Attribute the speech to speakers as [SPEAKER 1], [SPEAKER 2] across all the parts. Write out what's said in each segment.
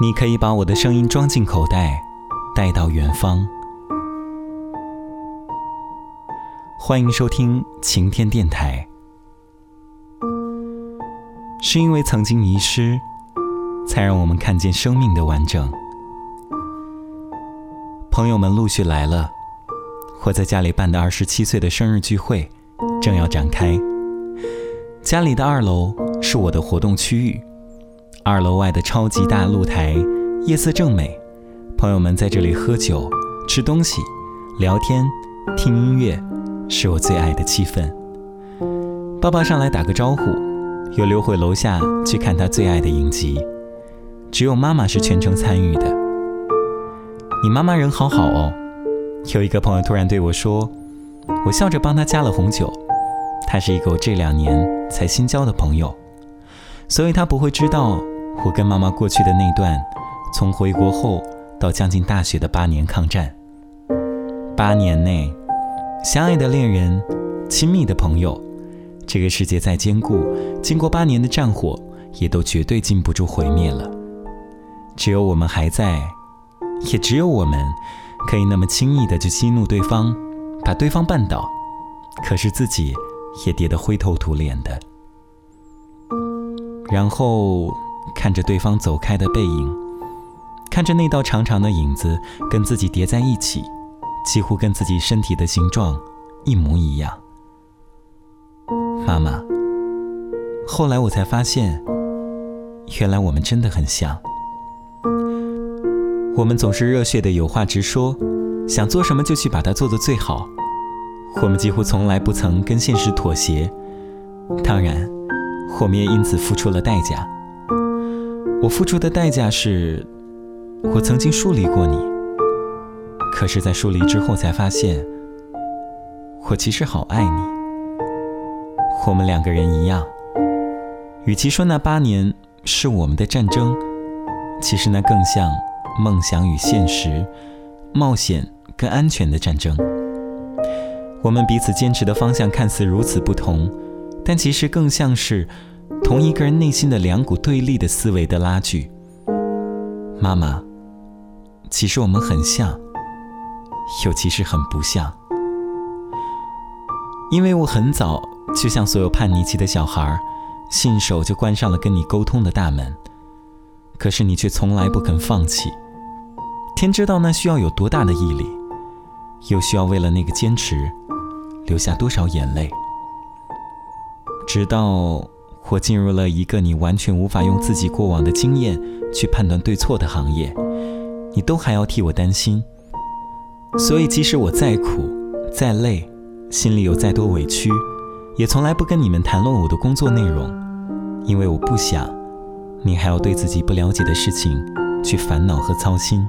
[SPEAKER 1] 你可以把我的声音装进口袋，带到远方。欢迎收听晴天电台。是因为曾经迷失，才让我们看见生命的完整。朋友们陆续来了，我在家里办的二十七岁的生日聚会正要展开。家里的二楼是我的活动区域。二楼外的超级大露台，夜色正美，朋友们在这里喝酒、吃东西、聊天、听音乐，是我最爱的气氛。爸爸上来打个招呼，又溜回楼下去看他最爱的影集。只有妈妈是全程参与的。你妈妈人好好哦。有一个朋友突然对我说，我笑着帮他加了红酒。他是一个我这两年才新交的朋友，所以他不会知道。我跟妈妈过去的那段，从回国后到将近大学的八年抗战，八年内，相爱的恋人，亲密的朋友，这个世界再坚固，经过八年的战火，也都绝对禁不住毁灭了。只有我们还在，也只有我们，可以那么轻易的就激怒对方，把对方绊倒，可是自己也跌得灰头土脸的，然后。看着对方走开的背影，看着那道长长的影子跟自己叠在一起，几乎跟自己身体的形状一模一样。妈妈，后来我才发现，原来我们真的很像。我们总是热血的有话直说，想做什么就去把它做得最好。我们几乎从来不曾跟现实妥协，当然，我们也因此付出了代价。我付出的代价是，我曾经疏离过你。可是，在疏离之后，才发现，我其实好爱你。我们两个人一样，与其说那八年是我们的战争，其实那更像梦想与现实、冒险跟安全的战争。我们彼此坚持的方向看似如此不同，但其实更像是。同一个人内心的两股对立的思维的拉锯。妈妈，其实我们很像，又其实很不像。因为我很早就像所有叛逆期的小孩，信手就关上了跟你沟通的大门。可是你却从来不肯放弃。天知道那需要有多大的毅力，又需要为了那个坚持，流下多少眼泪。直到。我进入了一个你完全无法用自己过往的经验去判断对错的行业，你都还要替我担心。所以，即使我再苦、再累，心里有再多委屈，也从来不跟你们谈论我的工作内容，因为我不想你还要对自己不了解的事情去烦恼和操心。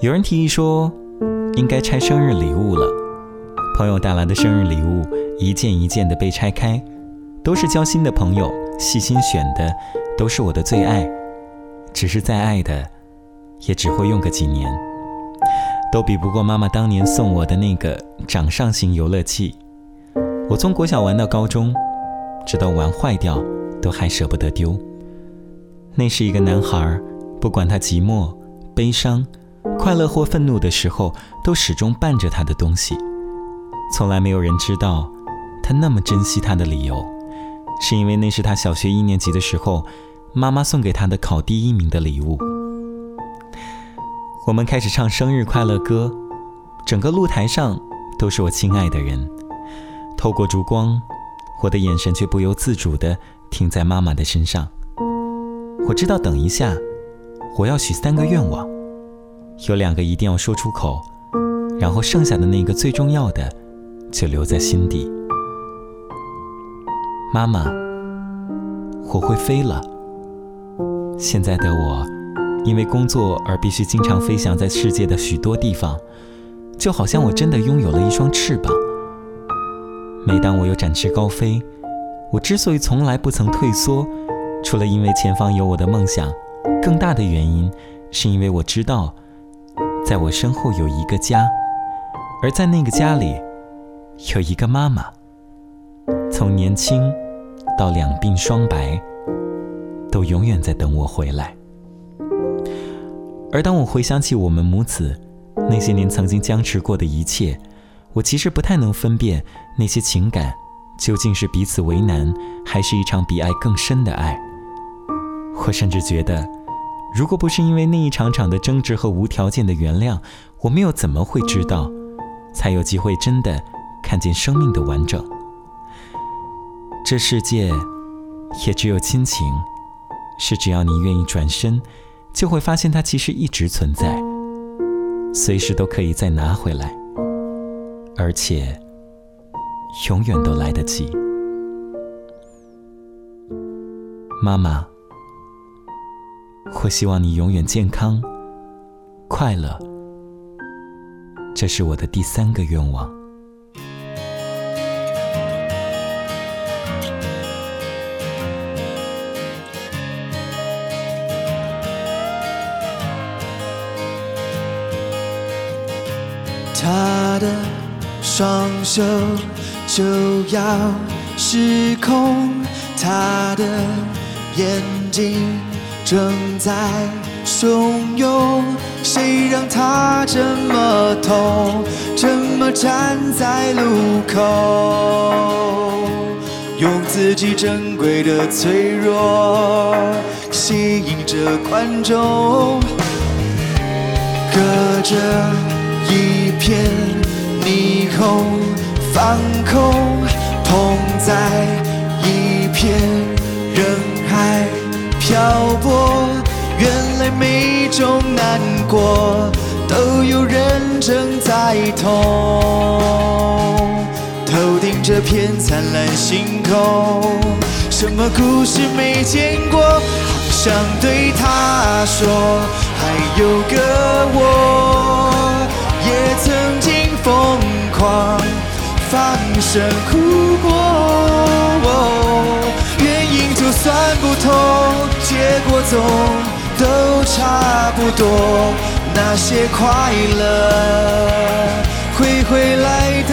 [SPEAKER 1] 有人提议说，应该拆生日礼物了。朋友带来的生日礼物一件一件的被拆开。都是交心的朋友，细心选的，都是我的最爱。只是再爱的，也只会用个几年，都比不过妈妈当年送我的那个掌上型游乐器。我从国小玩到高中，直到玩坏掉，都还舍不得丢。那是一个男孩，不管他寂寞、悲伤、快乐或愤怒的时候，都始终伴着他的东西。从来没有人知道，他那么珍惜他的理由。是因为那是他小学一年级的时候，妈妈送给他的考第一名的礼物。我们开始唱生日快乐歌，整个露台上都是我亲爱的人。透过烛光，我的眼神却不由自主地停在妈妈的身上。我知道，等一下我要许三个愿望，有两个一定要说出口，然后剩下的那个最重要的，就留在心底。妈妈，我会飞了。现在的我，因为工作而必须经常飞翔在世界的许多地方，就好像我真的拥有了一双翅膀。每当我有展翅高飞，我之所以从来不曾退缩，除了因为前方有我的梦想，更大的原因是因为我知道，在我身后有一个家，而在那个家里，有一个妈妈。从年轻。到两鬓霜白，都永远在等我回来。而当我回想起我们母子那些年曾经僵持过的一切，我其实不太能分辨那些情感究竟是彼此为难，还是一场比爱更深的爱。我甚至觉得，如果不是因为那一场场的争执和无条件的原谅，我们又怎么会知道，才有机会真的看见生命的完整？这世界也只有亲情，是只要你愿意转身，就会发现它其实一直存在，随时都可以再拿回来，而且永远都来得及。妈妈。我希望你永远健康、快乐，这是我的第三个愿望。
[SPEAKER 2] 双手就要失控，他的眼睛。正在汹涌，谁让他这么痛，这么站在路口，用自己珍贵的脆弱吸引着观众，隔着一片霓虹放空，同在一片人海。漂泊，原来每种难过都有人正在痛。头顶这片灿烂星空，什么故事没见过？好想对他说，还有个我，狂放声哭过。原因就算不同，结果总都差不多。那些快乐会回来的，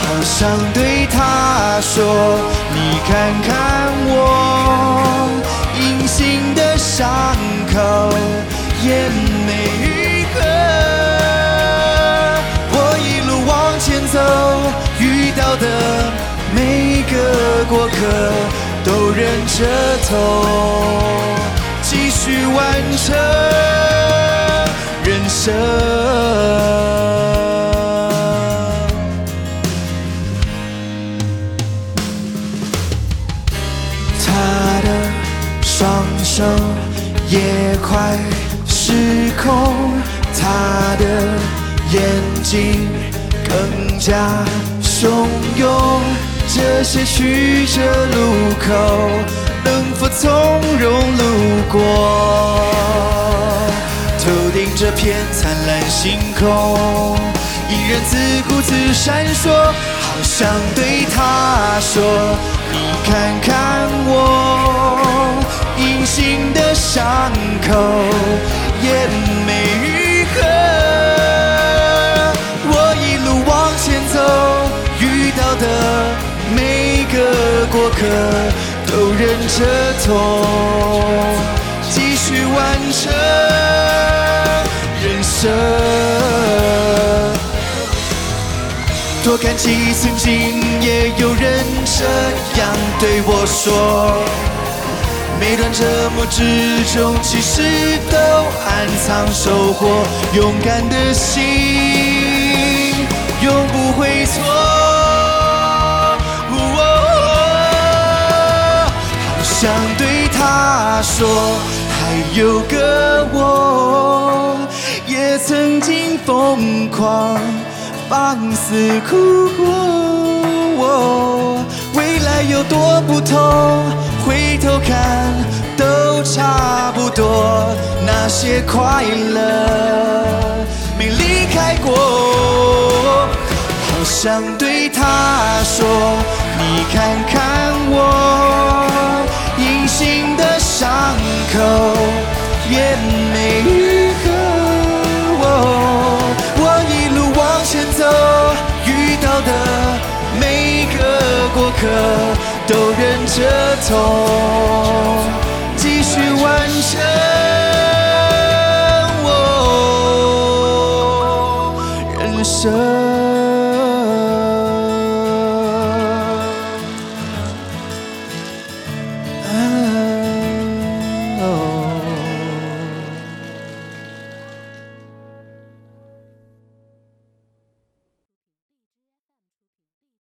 [SPEAKER 2] 好想对他说：你看看我都忍着痛，继续完成人生。他的双手也快失控，他的眼睛更加汹涌。这些曲折路口，能否从容路过？头顶这片灿烂星空，依然自顾自闪烁。好想对他说：你看看着痛，继续完成人生。多感激曾经也有人这样对我说，每段折磨之中，其实都暗藏收获。勇敢的心，想对他说，还有个我，也曾经疯狂放肆哭过。未来有多不同，回头看都差不多。那些快乐没离开过，好想对他说，你看看我。新的伤口也没愈合我一路往前走遇到的每个过客都忍着痛继续完成我人生。